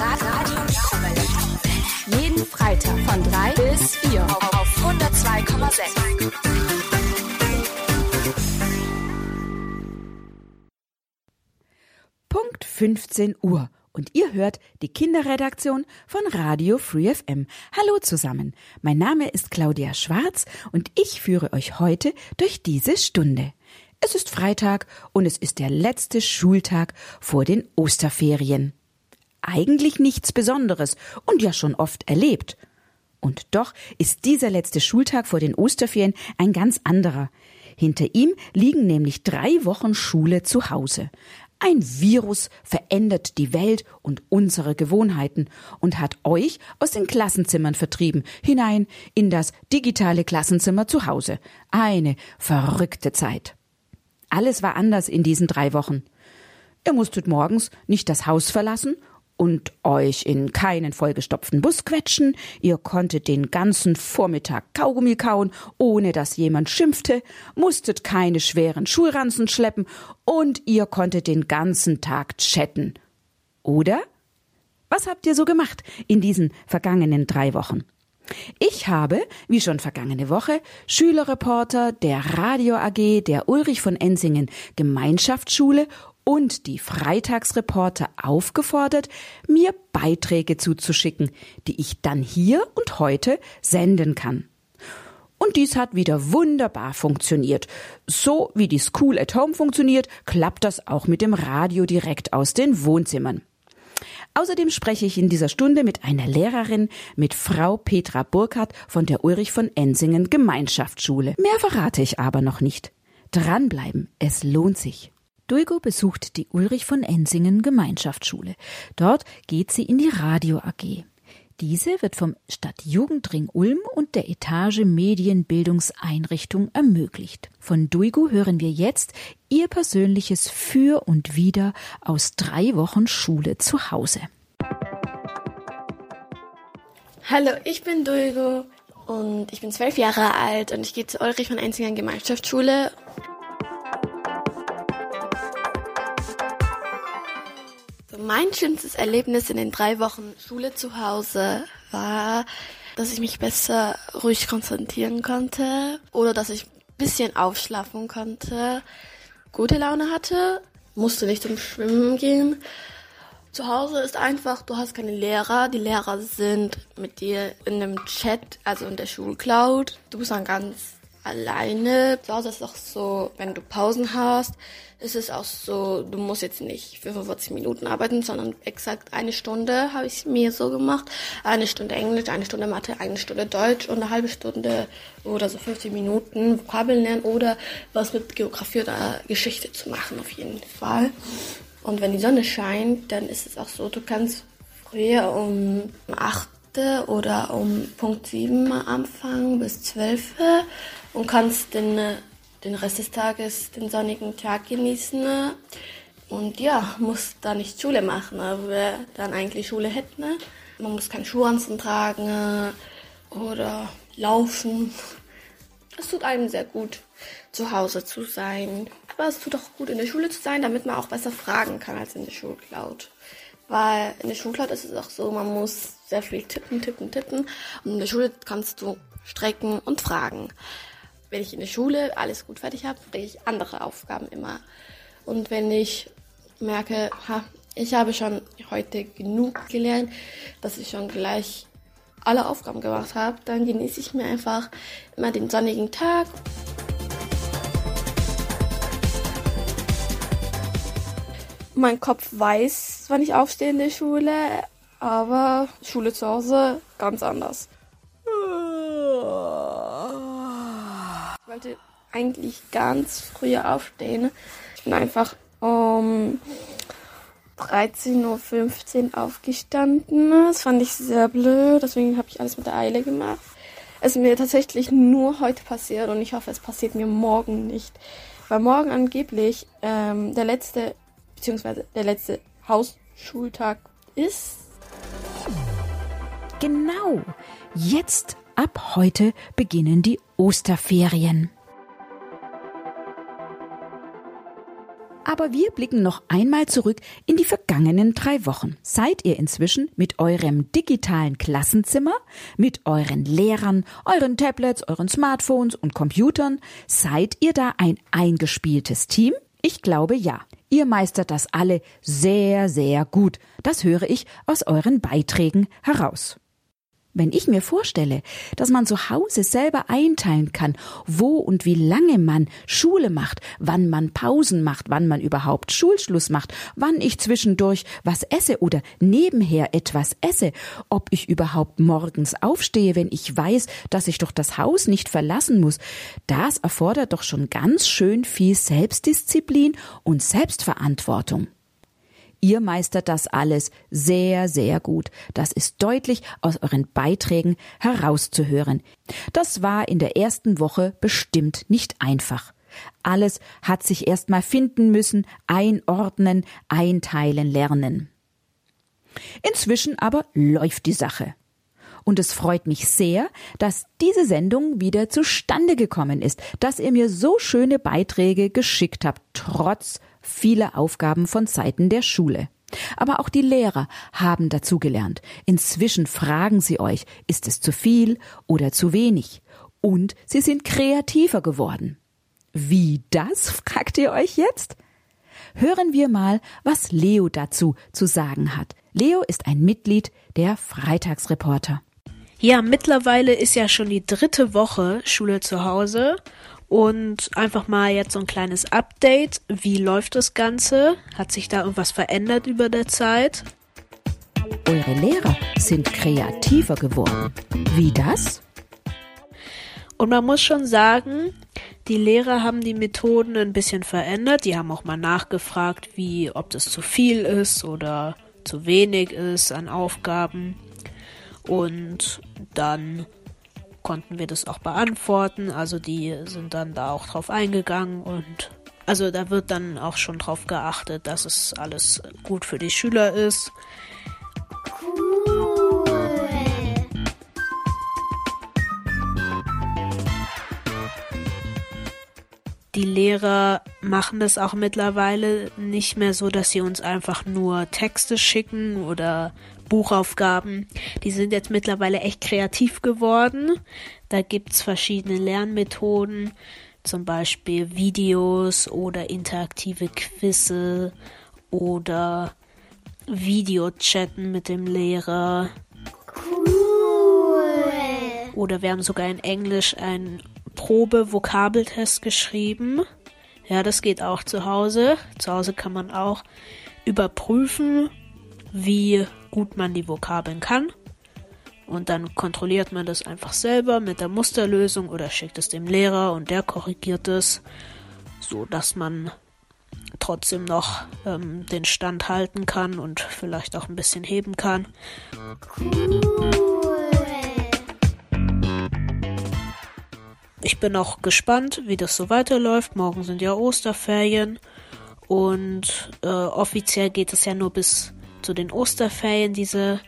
Radio Jeden Freitag von 3 bis 4 auf 102,6. Punkt 15 Uhr. Und ihr hört die Kinderredaktion von Radio Free FM. Hallo zusammen. Mein Name ist Claudia Schwarz und ich führe euch heute durch diese Stunde. Es ist Freitag und es ist der letzte Schultag vor den Osterferien. Eigentlich nichts Besonderes und ja schon oft erlebt. Und doch ist dieser letzte Schultag vor den Osterferien ein ganz anderer. Hinter ihm liegen nämlich drei Wochen Schule zu Hause. Ein Virus verändert die Welt und unsere Gewohnheiten und hat euch aus den Klassenzimmern vertrieben, hinein in das digitale Klassenzimmer zu Hause. Eine verrückte Zeit. Alles war anders in diesen drei Wochen. Ihr musstet morgens nicht das Haus verlassen und euch in keinen vollgestopften Bus quetschen, ihr konntet den ganzen Vormittag Kaugummi kauen, ohne dass jemand schimpfte, musstet keine schweren Schulranzen schleppen und ihr konntet den ganzen Tag chatten. Oder? Was habt ihr so gemacht in diesen vergangenen drei Wochen? Ich habe, wie schon vergangene Woche, Schülerreporter der Radio AG der Ulrich von Ensingen Gemeinschaftsschule und die Freitagsreporter aufgefordert, mir Beiträge zuzuschicken, die ich dann hier und heute senden kann. Und dies hat wieder wunderbar funktioniert. So wie die School at Home funktioniert, klappt das auch mit dem Radio direkt aus den Wohnzimmern. Außerdem spreche ich in dieser Stunde mit einer Lehrerin, mit Frau Petra Burkhardt von der Ulrich von Ensingen Gemeinschaftsschule. Mehr verrate ich aber noch nicht. Dranbleiben, es lohnt sich. Duigo besucht die Ulrich von Ensingen Gemeinschaftsschule. Dort geht sie in die Radio AG. Diese wird vom Stadtjugendring Ulm und der Etage Medienbildungseinrichtung ermöglicht. Von Duigo hören wir jetzt ihr persönliches Für und Wider aus drei Wochen Schule zu Hause. Hallo, ich bin Duigo und ich bin zwölf Jahre alt und ich gehe zur Ulrich von Ensingen Gemeinschaftsschule Mein schönstes Erlebnis in den drei Wochen Schule zu Hause war, dass ich mich besser ruhig konzentrieren konnte oder dass ich ein bisschen aufschlafen konnte, gute Laune hatte, musste nicht zum Schwimmen gehen. Zu Hause ist einfach, du hast keine Lehrer. Die Lehrer sind mit dir in einem Chat, also in der Schulcloud. Du bist dann ganz alleine. Zu Hause ist auch so, wenn du Pausen hast, ist es auch so, du musst jetzt nicht 45 Minuten arbeiten, sondern exakt eine Stunde habe ich mir so gemacht. Eine Stunde Englisch, eine Stunde Mathe, eine Stunde Deutsch und eine halbe Stunde oder so 50 Minuten Vokabeln lernen oder was mit Geografie oder Geschichte zu machen auf jeden Fall. Und wenn die Sonne scheint, dann ist es auch so, du kannst früher um 8 oder um Punkt 7 anfangen bis 12 und kannst den, äh, den Rest des Tages den sonnigen Tag genießen. Und ja, muss da nicht Schule machen, wo wir dann eigentlich Schule hätten. Man muss keinen Schuhanzug tragen oder laufen. Es tut einem sehr gut, zu Hause zu sein. Aber es tut auch gut, in der Schule zu sein, damit man auch besser fragen kann als in der Schulcloud. Weil in der Schulcloud ist es auch so, man muss sehr viel tippen, tippen, tippen. Und in der Schule kannst du strecken und fragen wenn ich in der Schule alles gut fertig habe, kriege ich andere Aufgaben immer. Und wenn ich merke, ha, ich habe schon heute genug gelernt, dass ich schon gleich alle Aufgaben gemacht habe, dann genieße ich mir einfach immer den sonnigen Tag. Mein Kopf weiß, wann ich aufstehe in der Schule, aber Schule zu Hause ganz anders. Ich wollte eigentlich ganz früh aufstehen. Ich bin einfach um 13.15 Uhr aufgestanden. Das fand ich sehr blöd, deswegen habe ich alles mit der Eile gemacht. Es ist mir tatsächlich nur heute passiert und ich hoffe, es passiert mir morgen nicht. Weil morgen angeblich ähm, der letzte, beziehungsweise der letzte Hausschultag ist. Genau. Jetzt Ab heute beginnen die Osterferien. Aber wir blicken noch einmal zurück in die vergangenen drei Wochen. Seid ihr inzwischen mit eurem digitalen Klassenzimmer, mit euren Lehrern, euren Tablets, euren Smartphones und Computern, seid ihr da ein eingespieltes Team? Ich glaube ja. Ihr meistert das alle sehr, sehr gut. Das höre ich aus euren Beiträgen heraus. Wenn ich mir vorstelle, dass man zu Hause selber einteilen kann, wo und wie lange man Schule macht, wann man Pausen macht, wann man überhaupt Schulschluss macht, wann ich zwischendurch was esse oder nebenher etwas esse, ob ich überhaupt morgens aufstehe, wenn ich weiß, dass ich doch das Haus nicht verlassen muss, das erfordert doch schon ganz schön viel Selbstdisziplin und Selbstverantwortung. Ihr meistert das alles sehr, sehr gut. Das ist deutlich aus euren Beiträgen herauszuhören. Das war in der ersten Woche bestimmt nicht einfach. Alles hat sich erstmal finden müssen, einordnen, einteilen lernen. Inzwischen aber läuft die Sache. Und es freut mich sehr, dass diese Sendung wieder zustande gekommen ist, dass ihr mir so schöne Beiträge geschickt habt, trotz viele Aufgaben von Seiten der Schule. Aber auch die Lehrer haben dazugelernt. Inzwischen fragen sie euch, ist es zu viel oder zu wenig? Und sie sind kreativer geworden. Wie das, fragt ihr euch jetzt? Hören wir mal, was Leo dazu zu sagen hat. Leo ist ein Mitglied der Freitagsreporter. Ja, mittlerweile ist ja schon die dritte Woche Schule zu Hause und einfach mal jetzt so ein kleines Update. Wie läuft das Ganze? Hat sich da irgendwas verändert über der Zeit? Eure Lehrer sind kreativer geworden. Wie das? Und man muss schon sagen, die Lehrer haben die Methoden ein bisschen verändert. Die haben auch mal nachgefragt, wie, ob das zu viel ist oder zu wenig ist an Aufgaben. Und dann konnten wir das auch beantworten. Also die sind dann da auch drauf eingegangen und also da wird dann auch schon drauf geachtet, dass es alles gut für die Schüler ist. Cool. Die Lehrer machen das auch mittlerweile nicht mehr so, dass sie uns einfach nur Texte schicken oder Buchaufgaben. Die sind jetzt mittlerweile echt kreativ geworden. Da gibt's verschiedene Lernmethoden, zum Beispiel Videos oder interaktive Quizze oder Videochatten mit dem Lehrer. Cool. Oder wir haben sogar in Englisch einen Probe-Vokabeltest geschrieben. Ja, das geht auch zu Hause. Zu Hause kann man auch überprüfen, wie gut man die Vokabeln kann. Und dann kontrolliert man das einfach selber mit der Musterlösung oder schickt es dem Lehrer und der korrigiert es, so dass man trotzdem noch ähm, den Stand halten kann und vielleicht auch ein bisschen heben kann. Cool. Ich bin auch gespannt, wie das so weiterläuft. Morgen sind ja Osterferien und äh, offiziell geht es ja nur bis zu den Osterferien, diese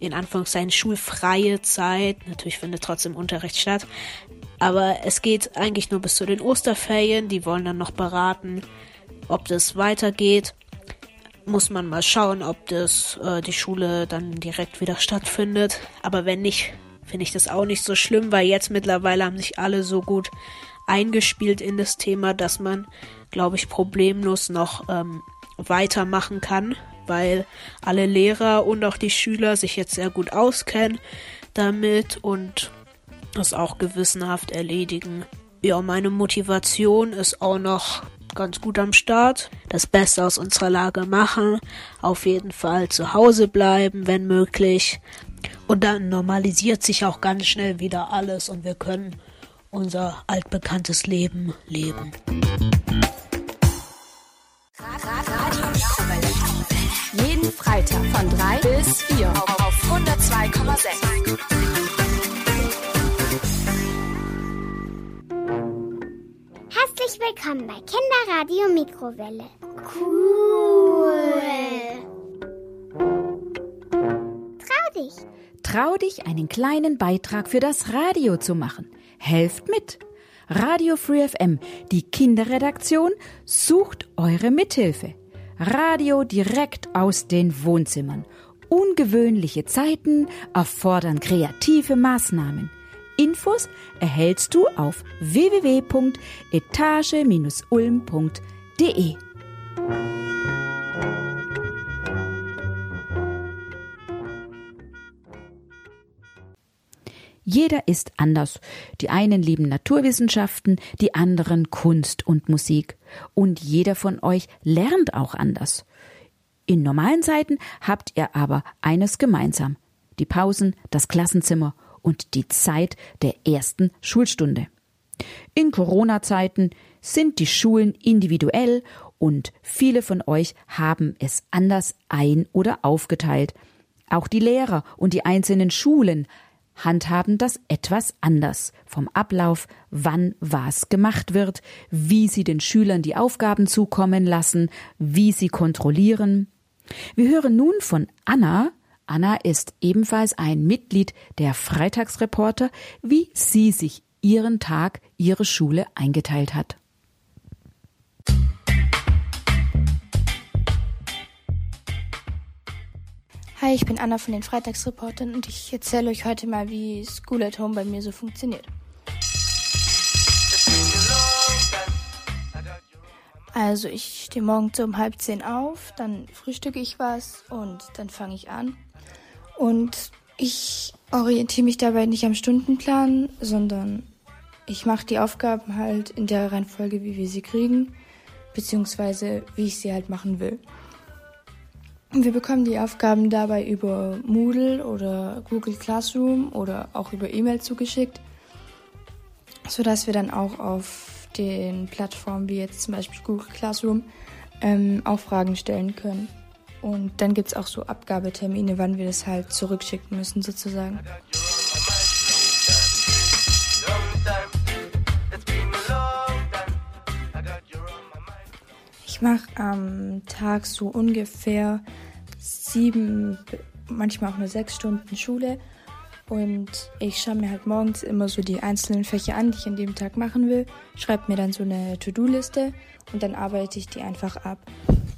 in Anführungszeichen schulfreie Zeit. Natürlich findet trotzdem Unterricht statt. Aber es geht eigentlich nur bis zu den Osterferien. Die wollen dann noch beraten, ob das weitergeht. Muss man mal schauen, ob das äh, die Schule dann direkt wieder stattfindet. Aber wenn nicht, finde ich das auch nicht so schlimm, weil jetzt mittlerweile haben sich alle so gut eingespielt in das Thema, dass man, glaube ich, problemlos noch ähm, weitermachen kann weil alle Lehrer und auch die Schüler sich jetzt sehr gut auskennen damit und das auch gewissenhaft erledigen. Ja, meine Motivation ist auch noch ganz gut am Start. Das Beste aus unserer Lage machen. Auf jeden Fall zu Hause bleiben, wenn möglich. Und dann normalisiert sich auch ganz schnell wieder alles und wir können unser altbekanntes Leben leben. Jeden Freitag von 3 bis 4 auf 102,6. Herzlich willkommen bei Kinderradio Mikrowelle. Cool. Trau dich. Trau dich, einen kleinen Beitrag für das Radio zu machen. Helft mit. Radio Free FM, die Kinderredaktion, sucht eure Mithilfe. Radio direkt aus den Wohnzimmern. Ungewöhnliche Zeiten erfordern kreative Maßnahmen. Infos erhältst du auf www.etage-ulm.de. Jeder ist anders. Die einen lieben Naturwissenschaften, die anderen Kunst und Musik. Und jeder von euch lernt auch anders. In normalen Zeiten habt ihr aber eines gemeinsam. Die Pausen, das Klassenzimmer und die Zeit der ersten Schulstunde. In Corona-Zeiten sind die Schulen individuell und viele von euch haben es anders ein- oder aufgeteilt. Auch die Lehrer und die einzelnen Schulen handhaben das etwas anders vom Ablauf, wann was gemacht wird, wie sie den Schülern die Aufgaben zukommen lassen, wie sie kontrollieren. Wir hören nun von Anna. Anna ist ebenfalls ein Mitglied der Freitagsreporter, wie sie sich ihren Tag, ihre Schule eingeteilt hat. Hi, ich bin Anna von den Freitagsreportern und ich erzähle euch heute mal, wie School at Home bei mir so funktioniert. Also ich stehe morgens um halb zehn auf, dann frühstücke ich was und dann fange ich an. Und ich orientiere mich dabei nicht am Stundenplan, sondern ich mache die Aufgaben halt in der Reihenfolge, wie wir sie kriegen, beziehungsweise wie ich sie halt machen will. Wir bekommen die Aufgaben dabei über Moodle oder Google Classroom oder auch über E-Mail zugeschickt, sodass wir dann auch auf den Plattformen wie jetzt zum Beispiel Google Classroom ähm, auch Fragen stellen können. Und dann gibt es auch so Abgabetermine, wann wir das halt zurückschicken müssen sozusagen. Ich mache am Tag so ungefähr sieben, manchmal auch nur sechs Stunden Schule. Und ich schaue mir halt morgens immer so die einzelnen Fächer an, die ich an dem Tag machen will, schreibe mir dann so eine To-Do-Liste und dann arbeite ich die einfach ab.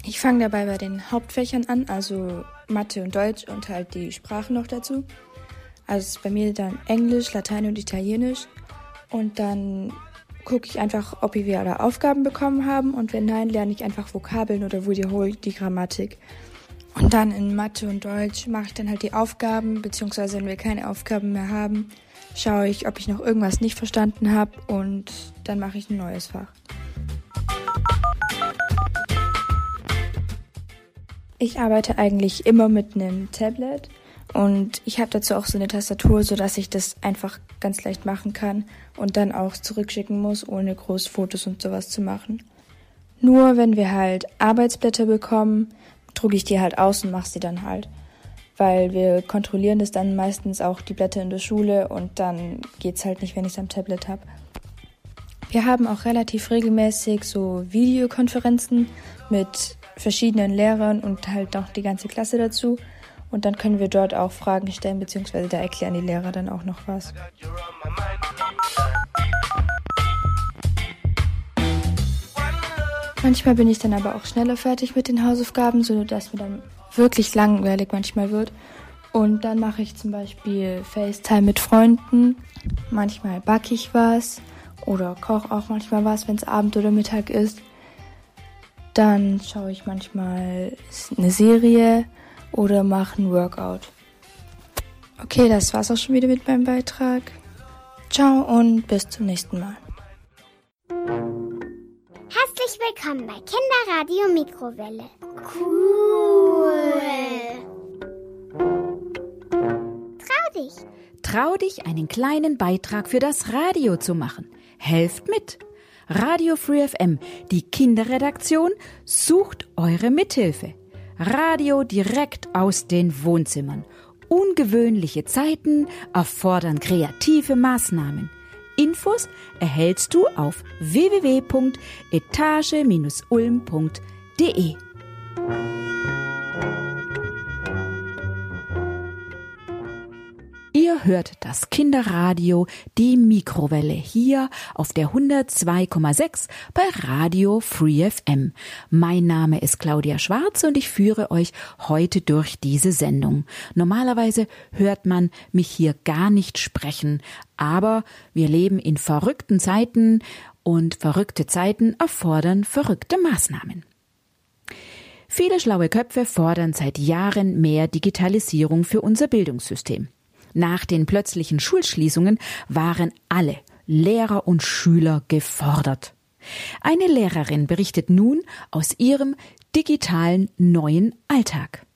Ich fange dabei bei den Hauptfächern an, also Mathe und Deutsch und halt die Sprachen noch dazu. Also bei mir dann Englisch, Latein und Italienisch. Und dann gucke ich einfach, ob wir alle Aufgaben bekommen haben und wenn nein, lerne ich einfach Vokabeln oder wiederhole die Grammatik. Und dann in Mathe und Deutsch mache ich dann halt die Aufgaben, beziehungsweise wenn wir keine Aufgaben mehr haben, schaue ich, ob ich noch irgendwas nicht verstanden habe und dann mache ich ein neues Fach. Ich arbeite eigentlich immer mit einem Tablet und ich habe dazu auch so eine Tastatur, sodass ich das einfach ganz leicht machen kann und dann auch zurückschicken muss, ohne groß Fotos und sowas zu machen. Nur wenn wir halt Arbeitsblätter bekommen, drucke ich die halt aus und mache sie dann halt. Weil wir kontrollieren das dann meistens auch die Blätter in der Schule und dann geht's halt nicht, wenn ich es am Tablet habe. Wir haben auch relativ regelmäßig so Videokonferenzen mit verschiedenen Lehrern und halt auch die ganze Klasse dazu. Und dann können wir dort auch Fragen stellen, beziehungsweise da erklären die Lehrer dann auch noch was. Manchmal bin ich dann aber auch schneller fertig mit den Hausaufgaben, so dass mir dann wirklich langweilig manchmal wird. Und dann mache ich zum Beispiel FaceTime mit Freunden. Manchmal backe ich was oder koche auch manchmal was, wenn es Abend oder Mittag ist. Dann schaue ich manchmal eine Serie oder mache ein Workout. Okay, das war's auch schon wieder mit meinem Beitrag. Ciao und bis zum nächsten Mal. Herzlich willkommen bei Kinderradio Mikrowelle. Cool. Trau dich. Trau dich, einen kleinen Beitrag für das Radio zu machen. Helft mit. Radio Free FM, die Kinderredaktion, sucht eure Mithilfe. Radio direkt aus den Wohnzimmern. Ungewöhnliche Zeiten erfordern kreative Maßnahmen. Infos erhältst du auf www.etage-ulm.de. Ihr hört das Kinderradio, die Mikrowelle hier auf der 102,6 bei Radio Free FM. Mein Name ist Claudia Schwarz und ich führe euch heute durch diese Sendung. Normalerweise hört man mich hier gar nicht sprechen, aber wir leben in verrückten Zeiten und verrückte Zeiten erfordern verrückte Maßnahmen. Viele schlaue Köpfe fordern seit Jahren mehr Digitalisierung für unser Bildungssystem. Nach den plötzlichen Schulschließungen waren alle Lehrer und Schüler gefordert. Eine Lehrerin berichtet nun aus ihrem digitalen neuen Alltag.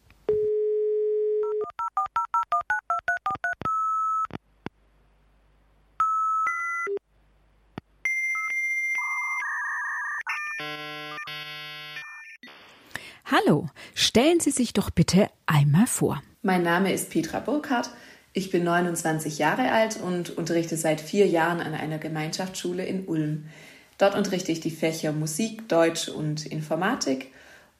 Hallo, stellen Sie sich doch bitte einmal vor. Mein Name ist Petra Burkhardt. Ich bin 29 Jahre alt und unterrichte seit vier Jahren an einer Gemeinschaftsschule in Ulm. Dort unterrichte ich die Fächer Musik, Deutsch und Informatik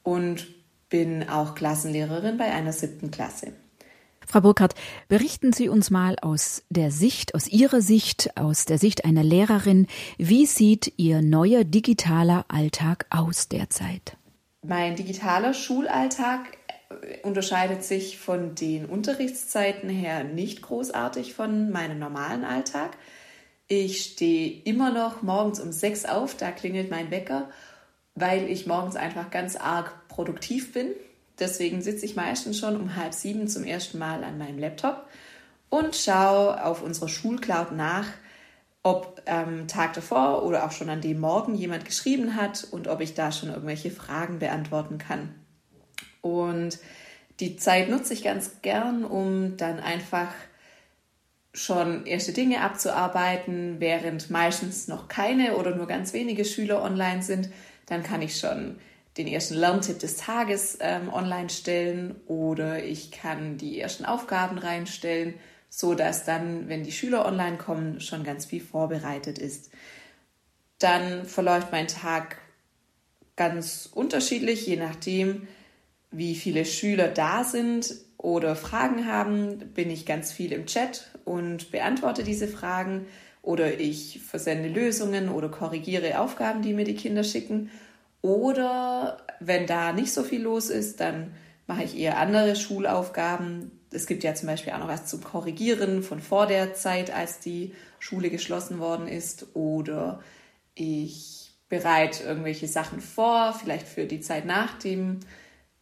und bin auch Klassenlehrerin bei einer siebten Klasse. Frau Burkhardt, berichten Sie uns mal aus der Sicht, aus Ihrer Sicht, aus der Sicht einer Lehrerin, wie sieht Ihr neuer digitaler Alltag aus derzeit? Mein digitaler Schulalltag unterscheidet sich von den Unterrichtszeiten her nicht großartig von meinem normalen Alltag. Ich stehe immer noch morgens um sechs auf, da klingelt mein Wecker, weil ich morgens einfach ganz arg produktiv bin. Deswegen sitze ich meistens schon um halb sieben zum ersten Mal an meinem Laptop und schaue auf unserer Schulcloud nach, ob am ähm, Tag davor oder auch schon an dem Morgen jemand geschrieben hat und ob ich da schon irgendwelche Fragen beantworten kann. Und die Zeit nutze ich ganz gern, um dann einfach schon erste Dinge abzuarbeiten, während meistens noch keine oder nur ganz wenige Schüler online sind. Dann kann ich schon den ersten Lerntipp des Tages ähm, online stellen oder ich kann die ersten Aufgaben reinstellen so dass dann, wenn die Schüler online kommen, schon ganz viel vorbereitet ist. Dann verläuft mein Tag ganz unterschiedlich, je nachdem, wie viele Schüler da sind oder Fragen haben, bin ich ganz viel im Chat und beantworte diese Fragen oder ich versende Lösungen oder korrigiere Aufgaben, die mir die Kinder schicken. Oder wenn da nicht so viel los ist, dann mache ich eher andere Schulaufgaben, es gibt ja zum Beispiel auch noch was zum Korrigieren von vor der Zeit, als die Schule geschlossen worden ist. Oder ich bereite irgendwelche Sachen vor, vielleicht für die Zeit nach, dem,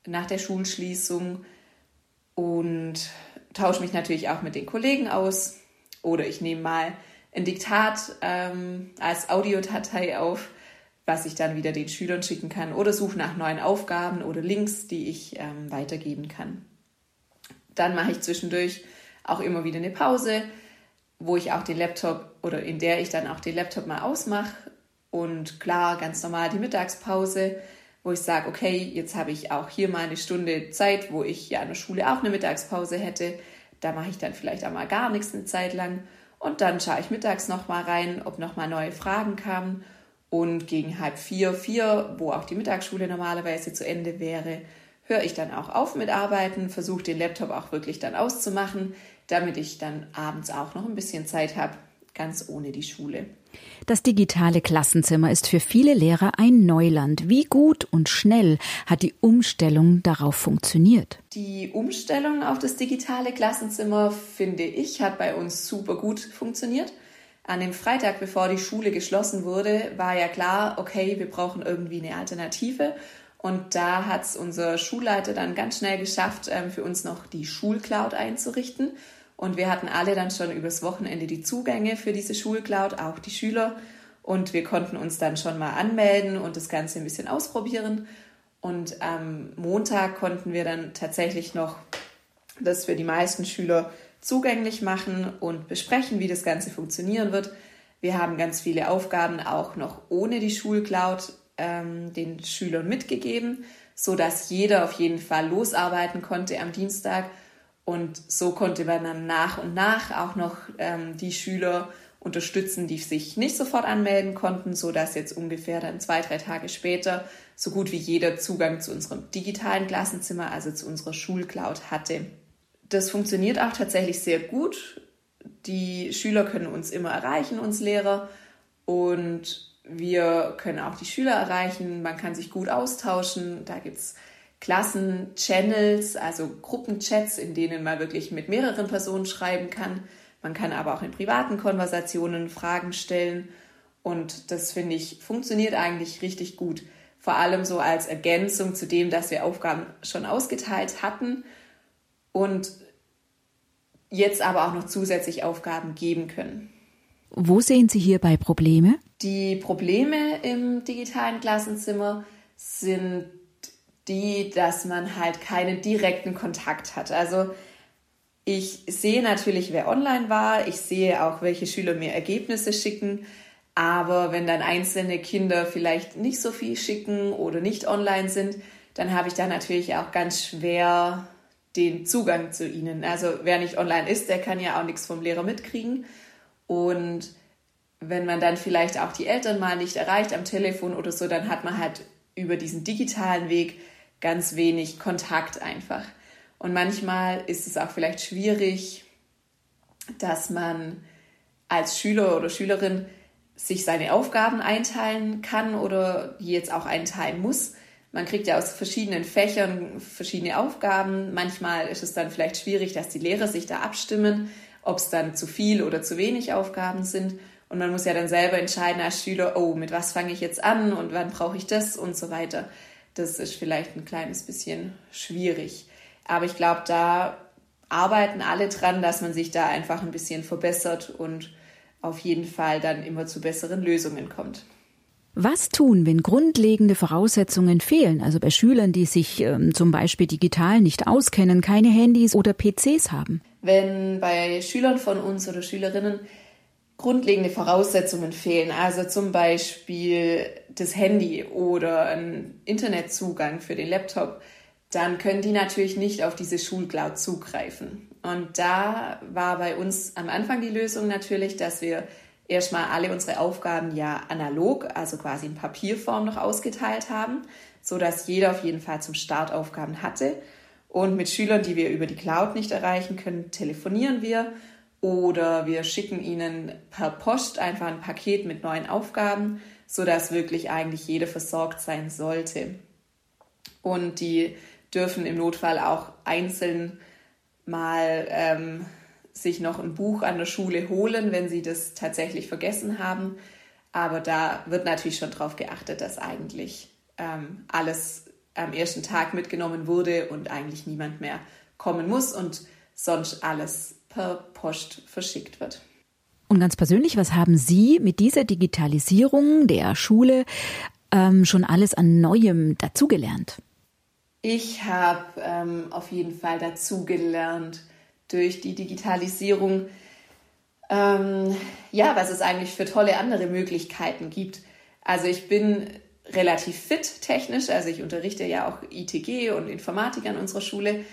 nach der Schulschließung. Und tausche mich natürlich auch mit den Kollegen aus. Oder ich nehme mal ein Diktat ähm, als Audiodatei auf, was ich dann wieder den Schülern schicken kann. Oder suche nach neuen Aufgaben oder Links, die ich ähm, weitergeben kann. Dann mache ich zwischendurch auch immer wieder eine Pause, wo ich auch den Laptop oder in der ich dann auch den Laptop mal ausmache und klar ganz normal die Mittagspause, wo ich sage, okay, jetzt habe ich auch hier mal eine Stunde Zeit, wo ich ja an der Schule auch eine Mittagspause hätte. Da mache ich dann vielleicht auch mal gar nichts eine Zeit lang und dann schaue ich mittags noch mal rein, ob noch mal neue Fragen kamen und gegen halb vier, vier, wo auch die Mittagsschule normalerweise zu Ende wäre, höre ich dann auch auf mit Arbeiten, versuche den Laptop auch wirklich dann auszumachen, damit ich dann abends auch noch ein bisschen Zeit habe, ganz ohne die Schule. Das digitale Klassenzimmer ist für viele Lehrer ein Neuland. Wie gut und schnell hat die Umstellung darauf funktioniert? Die Umstellung auf das digitale Klassenzimmer, finde ich, hat bei uns super gut funktioniert. An dem Freitag, bevor die Schule geschlossen wurde, war ja klar, okay, wir brauchen irgendwie eine Alternative. Und da hat es unser Schulleiter dann ganz schnell geschafft, ähm, für uns noch die Schulcloud einzurichten. Und wir hatten alle dann schon übers Wochenende die Zugänge für diese Schulcloud, auch die Schüler. Und wir konnten uns dann schon mal anmelden und das Ganze ein bisschen ausprobieren. Und am Montag konnten wir dann tatsächlich noch das für die meisten Schüler zugänglich machen und besprechen, wie das Ganze funktionieren wird. Wir haben ganz viele Aufgaben auch noch ohne die Schulcloud ähm, den Schülern mitgegeben, so dass jeder auf jeden Fall losarbeiten konnte am Dienstag. Und so konnte man dann nach und nach auch noch ähm, die Schüler unterstützen, die sich nicht sofort anmelden konnten, so dass jetzt ungefähr dann zwei, drei Tage später so gut wie jeder Zugang zu unserem digitalen Klassenzimmer, also zu unserer Schulcloud hatte. Das funktioniert auch tatsächlich sehr gut. die Schüler können uns immer erreichen, uns Lehrer. Und wir können auch die Schüler erreichen. Man kann sich gut austauschen. Da gibt es Klassen-Channels, also Gruppenchats, in denen man wirklich mit mehreren Personen schreiben kann. Man kann aber auch in privaten Konversationen Fragen stellen. Und das finde ich funktioniert eigentlich richtig gut. Vor allem so als Ergänzung zu dem, dass wir Aufgaben schon ausgeteilt hatten und jetzt aber auch noch zusätzlich Aufgaben geben können. Wo sehen Sie hierbei Probleme? Die Probleme im digitalen Klassenzimmer sind die, dass man halt keinen direkten Kontakt hat. Also ich sehe natürlich, wer online war. Ich sehe auch, welche Schüler mir Ergebnisse schicken. Aber wenn dann einzelne Kinder vielleicht nicht so viel schicken oder nicht online sind, dann habe ich da natürlich auch ganz schwer den Zugang zu ihnen. Also wer nicht online ist, der kann ja auch nichts vom Lehrer mitkriegen. Und wenn man dann vielleicht auch die Eltern mal nicht erreicht am Telefon oder so, dann hat man halt über diesen digitalen Weg ganz wenig Kontakt einfach. Und manchmal ist es auch vielleicht schwierig, dass man als Schüler oder Schülerin sich seine Aufgaben einteilen kann oder die jetzt auch einteilen muss. Man kriegt ja aus verschiedenen Fächern verschiedene Aufgaben. Manchmal ist es dann vielleicht schwierig, dass die Lehrer sich da abstimmen, ob es dann zu viel oder zu wenig Aufgaben sind. Und man muss ja dann selber entscheiden als Schüler, oh, mit was fange ich jetzt an und wann brauche ich das und so weiter. Das ist vielleicht ein kleines bisschen schwierig. Aber ich glaube, da arbeiten alle dran, dass man sich da einfach ein bisschen verbessert und auf jeden Fall dann immer zu besseren Lösungen kommt. Was tun, wenn grundlegende Voraussetzungen fehlen, also bei Schülern, die sich ähm, zum Beispiel digital nicht auskennen, keine Handys oder PCs haben? Wenn bei Schülern von uns oder Schülerinnen grundlegende Voraussetzungen fehlen, also zum Beispiel das Handy oder ein Internetzugang für den Laptop, dann können die natürlich nicht auf diese Schulcloud zugreifen. Und da war bei uns am Anfang die Lösung natürlich, dass wir erstmal alle unsere Aufgaben ja analog, also quasi in Papierform noch ausgeteilt haben, so dass jeder auf jeden Fall zum Start Aufgaben hatte. Und mit Schülern, die wir über die Cloud nicht erreichen können, telefonieren wir oder wir schicken ihnen per Post einfach ein Paket mit neuen Aufgaben, so dass wirklich eigentlich jeder versorgt sein sollte. Und die dürfen im Notfall auch einzeln mal ähm, sich noch ein Buch an der Schule holen, wenn sie das tatsächlich vergessen haben. Aber da wird natürlich schon darauf geachtet, dass eigentlich ähm, alles am ersten Tag mitgenommen wurde und eigentlich niemand mehr kommen muss und sonst alles per Post verschickt wird. Und ganz persönlich, was haben Sie mit dieser Digitalisierung der Schule ähm, schon alles an Neuem dazugelernt? Ich habe ähm, auf jeden Fall dazugelernt, durch die Digitalisierung, ähm, ja, was es eigentlich für tolle andere Möglichkeiten gibt. Also ich bin relativ fit technisch, also ich unterrichte ja auch ITG und Informatik an unserer Schule,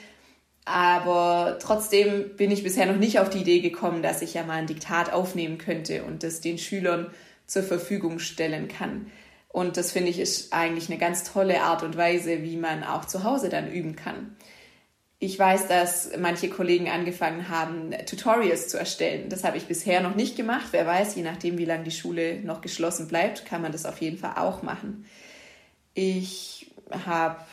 aber trotzdem bin ich bisher noch nicht auf die Idee gekommen, dass ich ja mal ein Diktat aufnehmen könnte und das den Schülern zur Verfügung stellen kann. Und das finde ich ist eigentlich eine ganz tolle Art und Weise, wie man auch zu Hause dann üben kann. Ich weiß, dass manche Kollegen angefangen haben, Tutorials zu erstellen. Das habe ich bisher noch nicht gemacht. Wer weiß, je nachdem, wie lange die Schule noch geschlossen bleibt, kann man das auf jeden Fall auch machen. Ich habe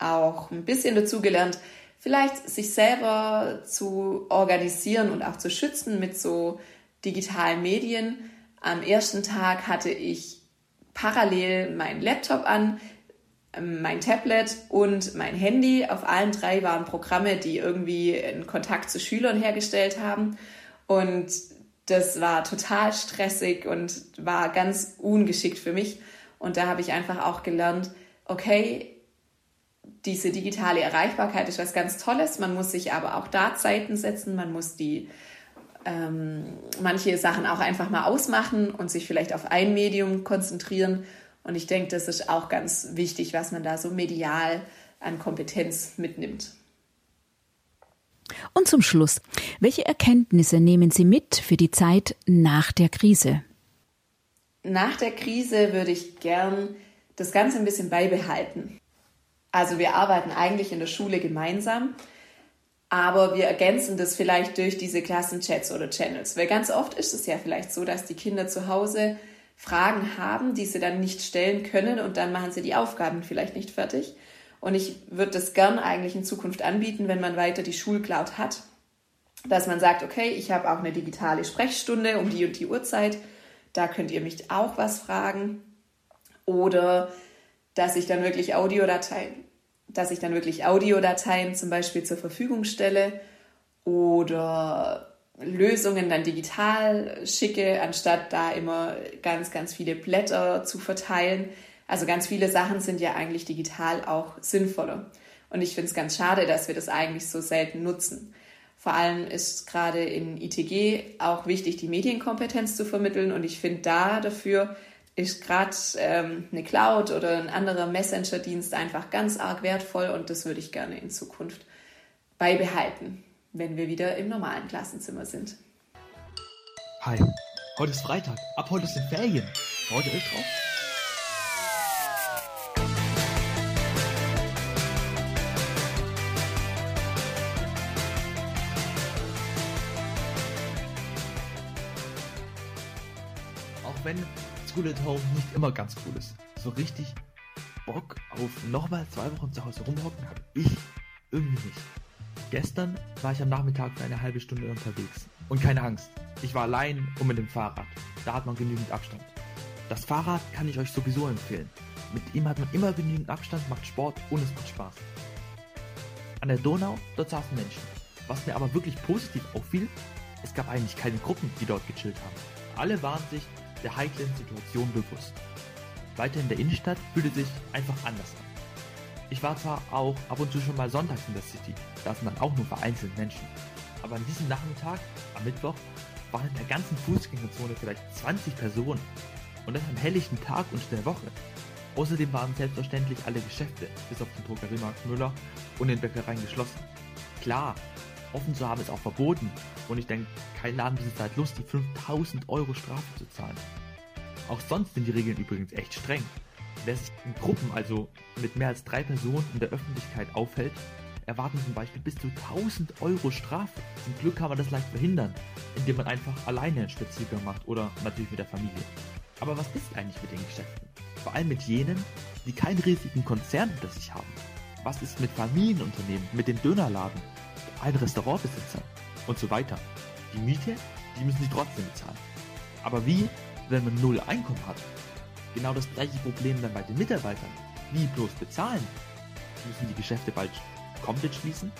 auch ein bisschen dazu gelernt, vielleicht sich selber zu organisieren und auch zu schützen mit so digitalen Medien. Am ersten Tag hatte ich parallel meinen Laptop an, mein Tablet und mein Handy. Auf allen drei waren Programme, die irgendwie einen Kontakt zu Schülern hergestellt haben. Und das war total stressig und war ganz ungeschickt für mich. Und da habe ich einfach auch gelernt, okay, diese digitale Erreichbarkeit ist was ganz Tolles. Man muss sich aber auch da Zeiten setzen. Man muss die ähm, manche Sachen auch einfach mal ausmachen und sich vielleicht auf ein Medium konzentrieren und ich denke, das ist auch ganz wichtig, was man da so medial an Kompetenz mitnimmt. Und zum Schluss, welche Erkenntnisse nehmen Sie mit für die Zeit nach der Krise? Nach der Krise würde ich gern das Ganze ein bisschen beibehalten. Also wir arbeiten eigentlich in der Schule gemeinsam, Aber wir ergänzen das vielleicht durch diese Klassenchats oder Channels. Weil ganz oft ist es ja vielleicht so, dass die Kinder zu Hause Fragen haben, die sie dann nicht stellen können und dann machen sie die Aufgaben vielleicht nicht fertig. Und ich würde das gern eigentlich in Zukunft anbieten, wenn man weiter die Schulcloud hat, dass man sagt, okay, ich habe auch eine digitale Sprechstunde um die und die Uhrzeit, da könnt ihr mich auch was fragen. Oder dass ich dann wirklich Audiodateien, dass ich dann wirklich Audiodateien zum Beispiel zur Verfügung stelle oder Lösungen dann digital schicke, anstatt da immer ganz, ganz viele Blätter zu verteilen. Also ganz viele Sachen sind ja eigentlich digital auch sinnvoller. Und ich finde es ganz schade, dass wir das eigentlich so selten nutzen. Vor allem ist gerade in ITG auch wichtig, die Medienkompetenz zu vermitteln. Und ich finde da dafür ist gerade ähm, eine Cloud oder ein anderer Messenger-Dienst einfach ganz arg wertvoll und das würde ich gerne in Zukunft beibehalten, wenn wir wieder im normalen Klassenzimmer sind. Hi, heute ist Freitag, ab heute sind Ferien. Heute ist drauf. Auch wenn School at Home nicht immer ganz cool ist. So richtig Bock auf nochmal zwei Wochen zu Hause rumhocken habe ich irgendwie nicht. Gestern war ich am Nachmittag für eine halbe Stunde unterwegs. Und keine Angst, ich war allein und mit dem Fahrrad. Da hat man genügend Abstand. Das Fahrrad kann ich euch sowieso empfehlen. Mit ihm hat man immer genügend Abstand, macht Sport und es macht Spaß. An der Donau, dort saßen Menschen. Was mir aber wirklich positiv auffiel, es gab eigentlich keine Gruppen, die dort gechillt haben. Alle waren sich der heiklen Situation bewusst. Weiter in der Innenstadt fühlte sich einfach anders an. Ich war zwar auch ab und zu schon mal sonntags in der City, da sind dann auch nur vereinzelt Menschen. Aber an diesem Nachmittag, am Mittwoch, waren in der ganzen Fußgängerzone vielleicht 20 Personen. Und das am helllichten Tag und der Woche. Außerdem waren selbstverständlich alle Geschäfte, bis auf den Drogeriemarkt Müller und den Bäckereien geschlossen. Klar, offen zu haben ist auch verboten und ich denke, kein Ladenbesitzer hat Lust, die 5000 Euro Strafe zu zahlen. Auch sonst sind die Regeln übrigens echt streng. Wer sich in Gruppen, also mit mehr als drei Personen in der Öffentlichkeit aufhält, erwarten zum Beispiel bis zu 1000 Euro Strafe. Zum Glück kann man das leicht verhindern, indem man einfach alleine einen Spaziergang macht oder natürlich mit der Familie. Aber was ist eigentlich mit den Geschäften? Vor allem mit jenen, die keinen riesigen Konzern hinter sich haben. Was ist mit Familienunternehmen, mit dem Dönerladen, ein Restaurantbesitzer und so weiter? Die Miete, die müssen sie trotzdem bezahlen. Aber wie, wenn man null Einkommen hat? Genau das gleiche Problem dann bei den Mitarbeitern. Wie bloß bezahlen? Müssen die Geschäfte bald komplett schließen?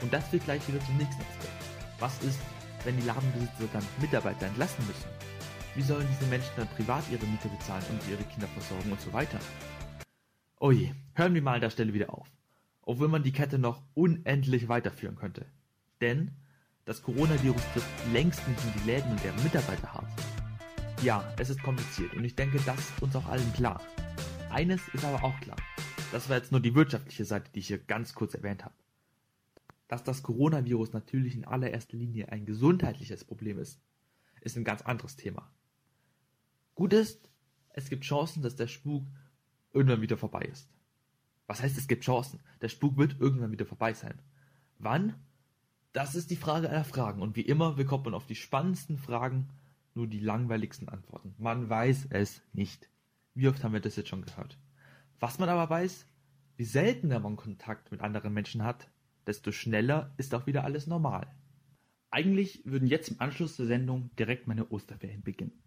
Und das führt gleich wieder zum nächsten Aspekt. Was ist, wenn die Ladenbesitzer dann Mitarbeiter entlassen müssen? Wie sollen diese Menschen dann privat ihre Miete bezahlen und ihre Kinder versorgen und so weiter? Oh je, hören wir mal an der Stelle wieder auf. Obwohl man die Kette noch unendlich weiterführen könnte. Denn das Coronavirus trifft längst nicht nur die Läden und deren Mitarbeiter hart. Ja, es ist kompliziert und ich denke, das ist uns auch allen klar. Eines ist aber auch klar. Das war jetzt nur die wirtschaftliche Seite, die ich hier ganz kurz erwähnt habe. Dass das Coronavirus natürlich in allererster Linie ein gesundheitliches Problem ist, ist ein ganz anderes Thema. Gut ist, es gibt Chancen, dass der Spuk irgendwann wieder vorbei ist. Was heißt, es gibt Chancen? Der Spuk wird irgendwann wieder vorbei sein. Wann? Das ist die Frage aller Fragen. Und wie immer bekommt man auf die spannendsten Fragen nur die langweiligsten Antworten. Man weiß es nicht. Wie oft haben wir das jetzt schon gehört? Was man aber weiß, wie seltener man Kontakt mit anderen Menschen hat, desto schneller ist auch wieder alles normal. Eigentlich würden jetzt im Anschluss der Sendung direkt meine Osterferien beginnen.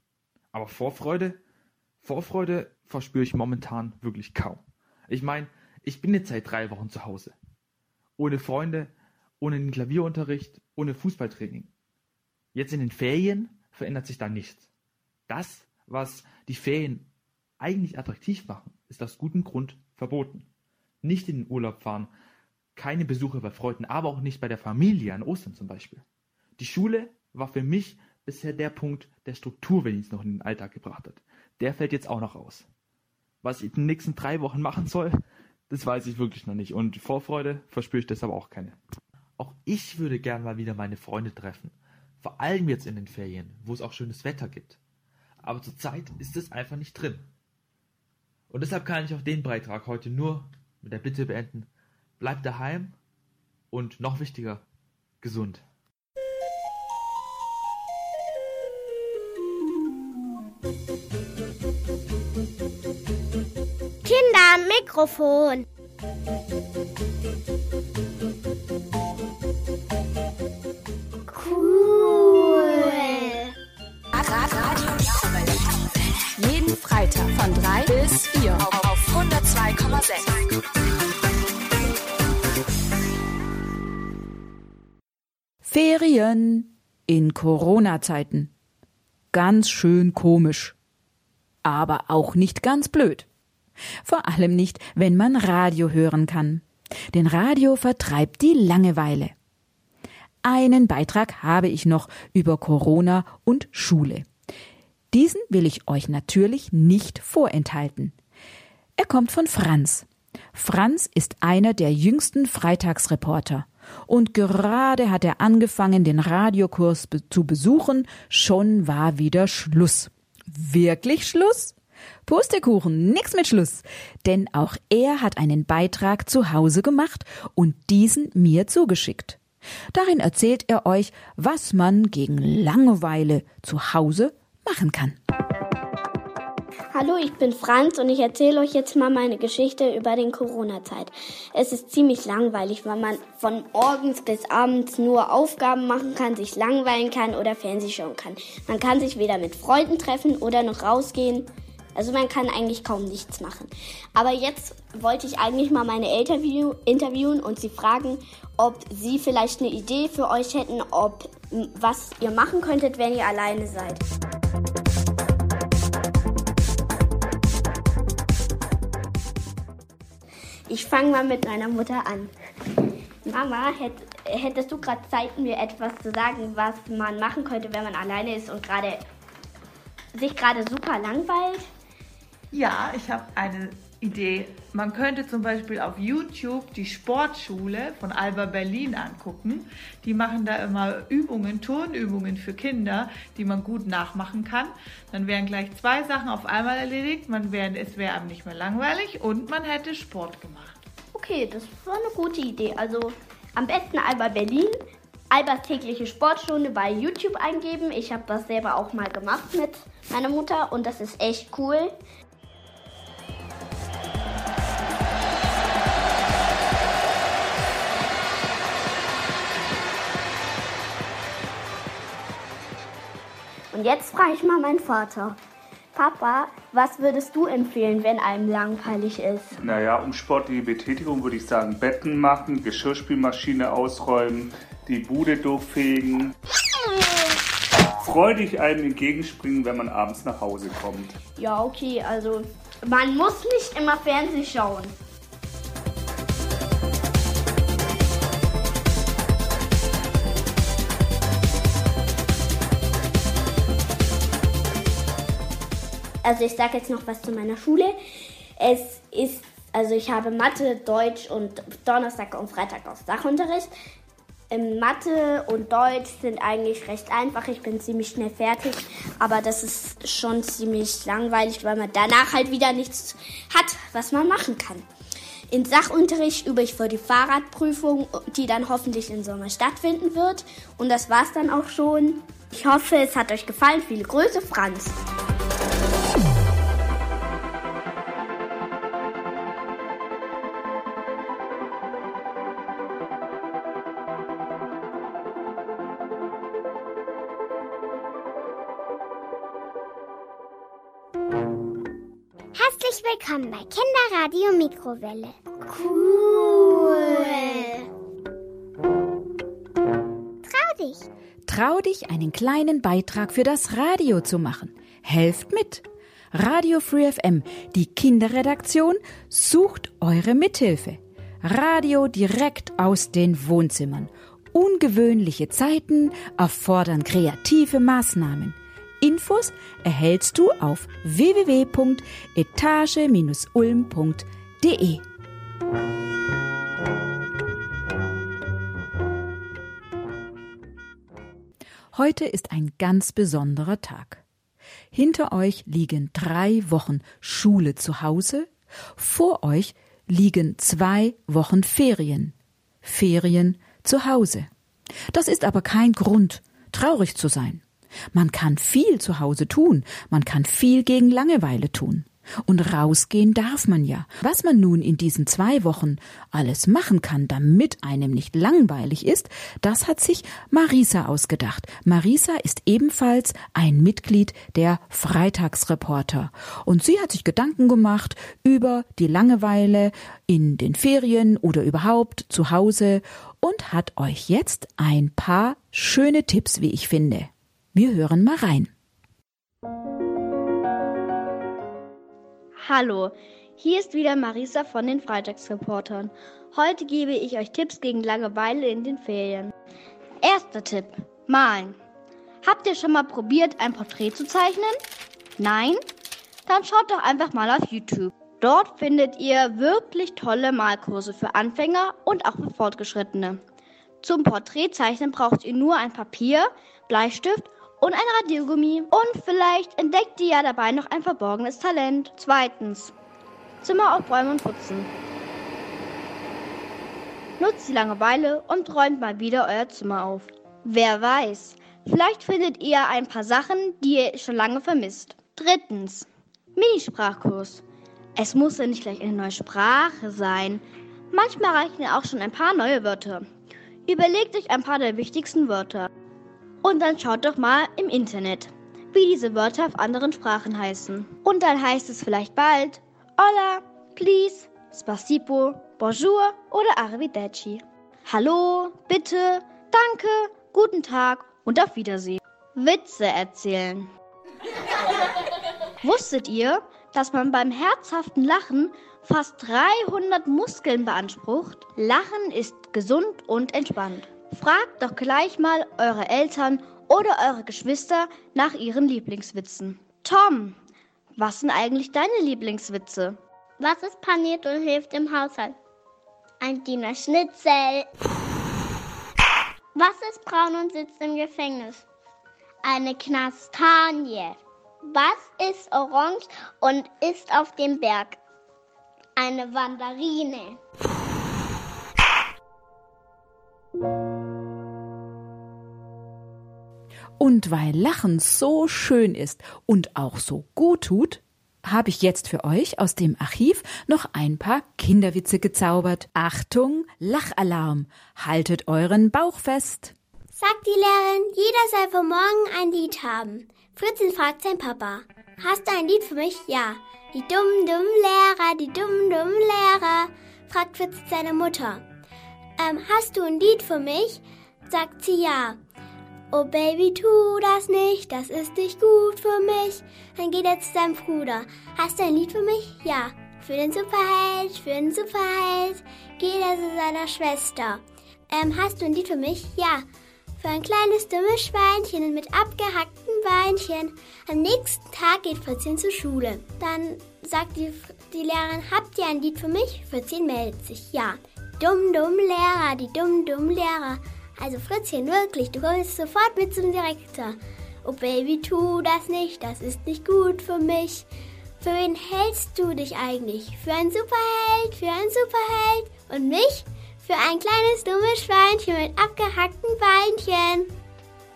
Aber Vorfreude, Vorfreude verspüre ich momentan wirklich kaum. Ich meine, ich bin jetzt seit drei Wochen zu Hause. Ohne Freunde, ohne den Klavierunterricht, ohne Fußballtraining. Jetzt in den Ferien verändert sich da nichts. Das, was die Ferien eigentlich attraktiv machen, ist aus gutem Grund verboten. Nicht in den Urlaub fahren, keine Besuche bei Freunden, aber auch nicht bei der Familie an Ostern zum Beispiel. Die Schule war für mich bisher der Punkt, der Struktur wenigstens noch in den Alltag gebracht hat. Der fällt jetzt auch noch aus. Was ich in den nächsten drei Wochen machen soll, das weiß ich wirklich noch nicht. Und Vorfreude verspüre ich deshalb auch keine. Auch ich würde gern mal wieder meine Freunde treffen. Vor allem jetzt in den Ferien, wo es auch schönes Wetter gibt. Aber zurzeit ist es einfach nicht drin. Und deshalb kann ich auch den Beitrag heute nur mit der Bitte beenden, bleibt daheim und noch wichtiger, gesund. Kinder, Mikrofon. Cool. Jeden Freitag von 3 bis 4 auf 102,6. Ferien in Corona-Zeiten. Ganz schön komisch. Aber auch nicht ganz blöd. Vor allem nicht, wenn man Radio hören kann. Denn Radio vertreibt die Langeweile. Einen Beitrag habe ich noch über Corona und Schule. Diesen will ich euch natürlich nicht vorenthalten. Er kommt von Franz. Franz ist einer der jüngsten Freitagsreporter. Und gerade hat er angefangen, den Radiokurs be zu besuchen, schon war wieder Schluss. Wirklich Schluss? Pustekuchen, nix mit Schluss. Denn auch er hat einen Beitrag zu Hause gemacht und diesen mir zugeschickt. Darin erzählt er euch, was man gegen Langeweile zu Hause machen kann. Hallo, ich bin Franz und ich erzähle euch jetzt mal meine Geschichte über den Corona-Zeit. Es ist ziemlich langweilig, weil man von morgens bis abends nur Aufgaben machen kann, sich langweilen kann oder Fernseh schauen kann. Man kann sich weder mit Freunden treffen oder noch rausgehen. Also man kann eigentlich kaum nichts machen. Aber jetzt wollte ich eigentlich mal meine Eltern interviewen und sie fragen, ob sie vielleicht eine Idee für euch hätten, ob was ihr machen könntet, wenn ihr alleine seid. Ich fange mal mit meiner Mutter an. Mama, hätt, hättest du gerade Zeit, mir etwas zu sagen, was man machen könnte, wenn man alleine ist und gerade sich gerade super langweilt? Ja, ich habe eine Idee. Man könnte zum Beispiel auf YouTube die Sportschule von Alba Berlin angucken. Die machen da immer Übungen, Turnübungen für Kinder, die man gut nachmachen kann. Dann wären gleich zwei Sachen auf einmal erledigt. Man wär, es wäre einem nicht mehr langweilig und man hätte Sport gemacht. Okay, das war eine gute Idee. Also am besten Alba Berlin, Albers tägliche Sportstunde bei YouTube eingeben. Ich habe das selber auch mal gemacht mit meiner Mutter und das ist echt cool. Und jetzt frage ich mal meinen Vater. Papa, was würdest du empfehlen, wenn einem langweilig ist? Naja, um sportliche Betätigung würde ich sagen, Betten machen, Geschirrspülmaschine ausräumen, die Bude durchfegen. Freudig einem entgegenspringen, wenn man abends nach Hause kommt. Ja, okay, also man muss nicht immer Fernsehen schauen. Also ich sage jetzt noch was zu meiner Schule. Es ist, also ich habe Mathe, Deutsch und Donnerstag und Freitag auch Sachunterricht. Ähm, Mathe und Deutsch sind eigentlich recht einfach. Ich bin ziemlich schnell fertig, aber das ist schon ziemlich langweilig, weil man danach halt wieder nichts hat, was man machen kann. In Sachunterricht übe ich für die Fahrradprüfung, die dann hoffentlich im Sommer stattfinden wird. Und das war's dann auch schon. Ich hoffe, es hat euch gefallen. Viele Grüße, Franz. Herzlich willkommen bei Kinderradio Mikrowelle. Cool. Trau dich. Trau dich, einen kleinen Beitrag für das Radio zu machen. Helft mit. Radio Free FM, die Kinderredaktion, sucht eure Mithilfe. Radio direkt aus den Wohnzimmern. Ungewöhnliche Zeiten erfordern kreative Maßnahmen. Infos erhältst du auf www.etage-ulm.de. Heute ist ein ganz besonderer Tag. Hinter euch liegen drei Wochen Schule zu Hause, vor euch liegen zwei Wochen Ferien. Ferien zu Hause. Das ist aber kein Grund, traurig zu sein. Man kann viel zu Hause tun, man kann viel gegen Langeweile tun. Und rausgehen darf man ja. Was man nun in diesen zwei Wochen alles machen kann, damit einem nicht langweilig ist, das hat sich Marisa ausgedacht. Marisa ist ebenfalls ein Mitglied der Freitagsreporter. Und sie hat sich Gedanken gemacht über die Langeweile in den Ferien oder überhaupt zu Hause und hat euch jetzt ein paar schöne Tipps, wie ich finde. Wir hören mal rein. Hallo, hier ist wieder Marisa von den Freitagsreportern. Heute gebe ich euch Tipps gegen Langeweile in den Ferien. Erster Tipp: Malen. Habt ihr schon mal probiert, ein Porträt zu zeichnen? Nein? Dann schaut doch einfach mal auf YouTube. Dort findet ihr wirklich tolle Malkurse für Anfänger und auch für Fortgeschrittene. Zum Porträtzeichnen braucht ihr nur ein Papier, Bleistift und ein Radiergummi. Und vielleicht entdeckt ihr ja dabei noch ein verborgenes Talent. Zweitens. Zimmer aufräumen und putzen. Nutzt die Langeweile und räumt mal wieder euer Zimmer auf. Wer weiß, vielleicht findet ihr ein paar Sachen, die ihr schon lange vermisst. Drittens. Minisprachkurs. Es muss ja nicht gleich eine neue Sprache sein. Manchmal reichen ja auch schon ein paar neue Wörter. Überlegt euch ein paar der wichtigsten Wörter. Und dann schaut doch mal im Internet, wie diese Wörter auf anderen Sprachen heißen. Und dann heißt es vielleicht bald Hola, please, Spasibo, Bonjour oder Arrivederci. Hallo, bitte, danke, guten Tag und auf Wiedersehen. Witze erzählen. Wusstet ihr, dass man beim herzhaften Lachen fast 300 Muskeln beansprucht? Lachen ist gesund und entspannt. Fragt doch gleich mal eure Eltern oder eure Geschwister nach ihren Lieblingswitzen. Tom, was sind eigentlich deine Lieblingswitze? Was ist paniert und hilft im Haushalt? Ein Diener Schnitzel. Was ist braun und sitzt im Gefängnis? Eine Knastanie. Was ist orange und ist auf dem Berg? Eine Wanderine. Und weil Lachen so schön ist und auch so gut tut, habe ich jetzt für euch aus dem Archiv noch ein paar Kinderwitze gezaubert. Achtung, Lachalarm, haltet euren Bauch fest. Sagt die Lehrerin, jeder soll für morgen ein Lied haben. Fritzchen fragt sein Papa. Hast du ein Lied für mich? Ja. Die dummen, dummen Lehrer, die dummen, dummen Lehrer, fragt Fritz seine Mutter. Ähm, hast du ein Lied für mich? Sagt sie ja. Oh Baby, tu das nicht, das ist nicht gut für mich. Dann geht er zu seinem Bruder. Hast du ein Lied für mich? Ja. Für den Superheld, für den Superheld. Geht er zu seiner Schwester. Ähm, hast du ein Lied für mich? Ja. Für ein kleines dummes Schweinchen mit abgehackten Beinchen. Am nächsten Tag geht Fritzchen zur Schule. Dann sagt die, die Lehrerin, habt ihr ein Lied für mich? Fritzchen meldet sich. Ja. Dumm, dumm Lehrer, die dumm, dumm Lehrer. Also Fritzchen, wirklich, du kommst sofort mit zum Direktor. Oh Baby, tu das nicht, das ist nicht gut für mich. Für wen hältst du dich eigentlich? Für einen Superheld, für einen Superheld und mich? Für ein kleines dummes Schweinchen mit abgehackten Beinchen.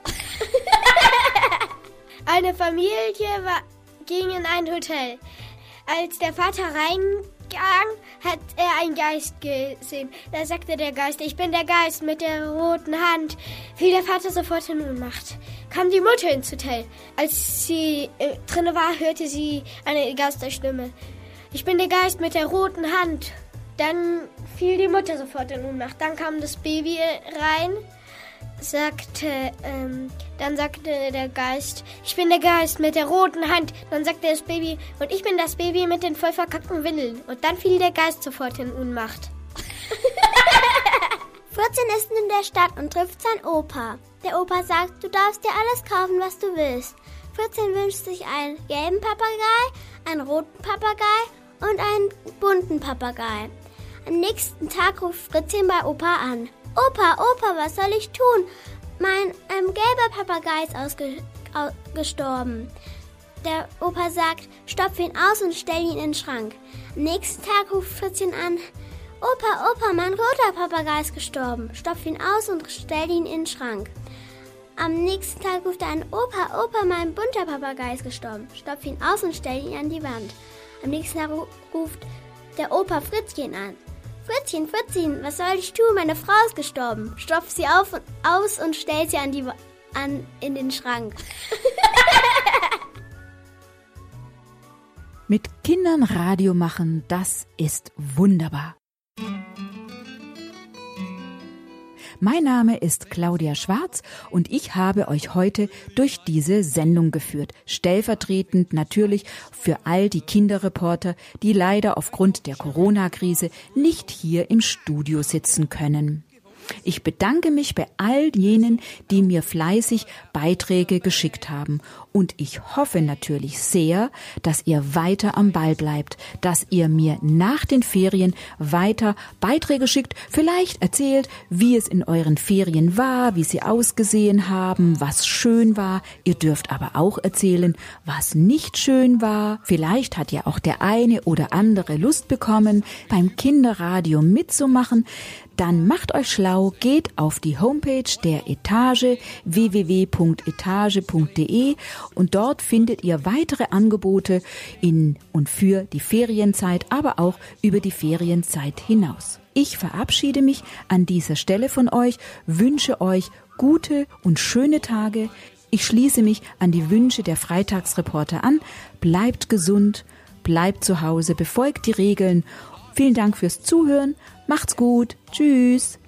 Eine Familie war, ging in ein Hotel. Als der Vater reingang, hat er einen Geist gesehen. Da sagte der Geist, ich bin der Geist mit der roten Hand. Fiel der Vater sofort in Ohnmacht. Kam die Mutter ins Hotel. Als sie äh, drinne war, hörte sie eine Geisterstimme. Ich bin der Geist mit der roten Hand. Dann fiel die Mutter sofort in Ohnmacht. Dann kam das Baby rein sagte, ähm, dann sagte der Geist, ich bin der Geist mit der roten Hand. Dann sagte das Baby, und ich bin das Baby mit den voll verkackten Windeln. Und dann fiel der Geist sofort in Unmacht. 14 ist in der Stadt und trifft sein Opa. Der Opa sagt, du darfst dir alles kaufen, was du willst. 14 wünscht sich einen gelben Papagei, einen roten Papagei und einen bunten Papagei. Am nächsten Tag ruft Fritzchen bei Opa an. Opa, Opa, was soll ich tun? Mein ähm, gelber Papagei ist ausgestorben. Der Opa sagt, stopf ihn aus und stell ihn in den Schrank. Am nächsten Tag ruft Fritzchen an. Opa, Opa, mein roter Papagei ist gestorben. Stopf ihn aus und stell ihn in den Schrank. Am nächsten Tag ruft er an, Opa, Opa, mein bunter Papagei ist gestorben. Stopf ihn aus und stell ihn an die Wand. Am nächsten Tag ruft der Opa Fritzchen an. Fritzchen, Fritzchen, was soll ich tun? Meine Frau ist gestorben. Stopf sie auf und, aus und stell sie an die, an, in den Schrank. Mit Kindern Radio machen, das ist wunderbar. Mein Name ist Claudia Schwarz und ich habe euch heute durch diese Sendung geführt. Stellvertretend natürlich für all die Kinderreporter, die leider aufgrund der Corona-Krise nicht hier im Studio sitzen können. Ich bedanke mich bei all jenen, die mir fleißig Beiträge geschickt haben. Und ich hoffe natürlich sehr, dass ihr weiter am Ball bleibt, dass ihr mir nach den Ferien weiter Beiträge schickt, vielleicht erzählt, wie es in euren Ferien war, wie sie ausgesehen haben, was schön war. Ihr dürft aber auch erzählen, was nicht schön war. Vielleicht hat ja auch der eine oder andere Lust bekommen, beim Kinderradio mitzumachen dann macht euch schlau, geht auf die Homepage der Etage www.etage.de und dort findet ihr weitere Angebote in und für die Ferienzeit, aber auch über die Ferienzeit hinaus. Ich verabschiede mich an dieser Stelle von euch, wünsche euch gute und schöne Tage. Ich schließe mich an die Wünsche der Freitagsreporter an. Bleibt gesund, bleibt zu Hause, befolgt die Regeln Vielen Dank fürs Zuhören. Macht's gut. Tschüss.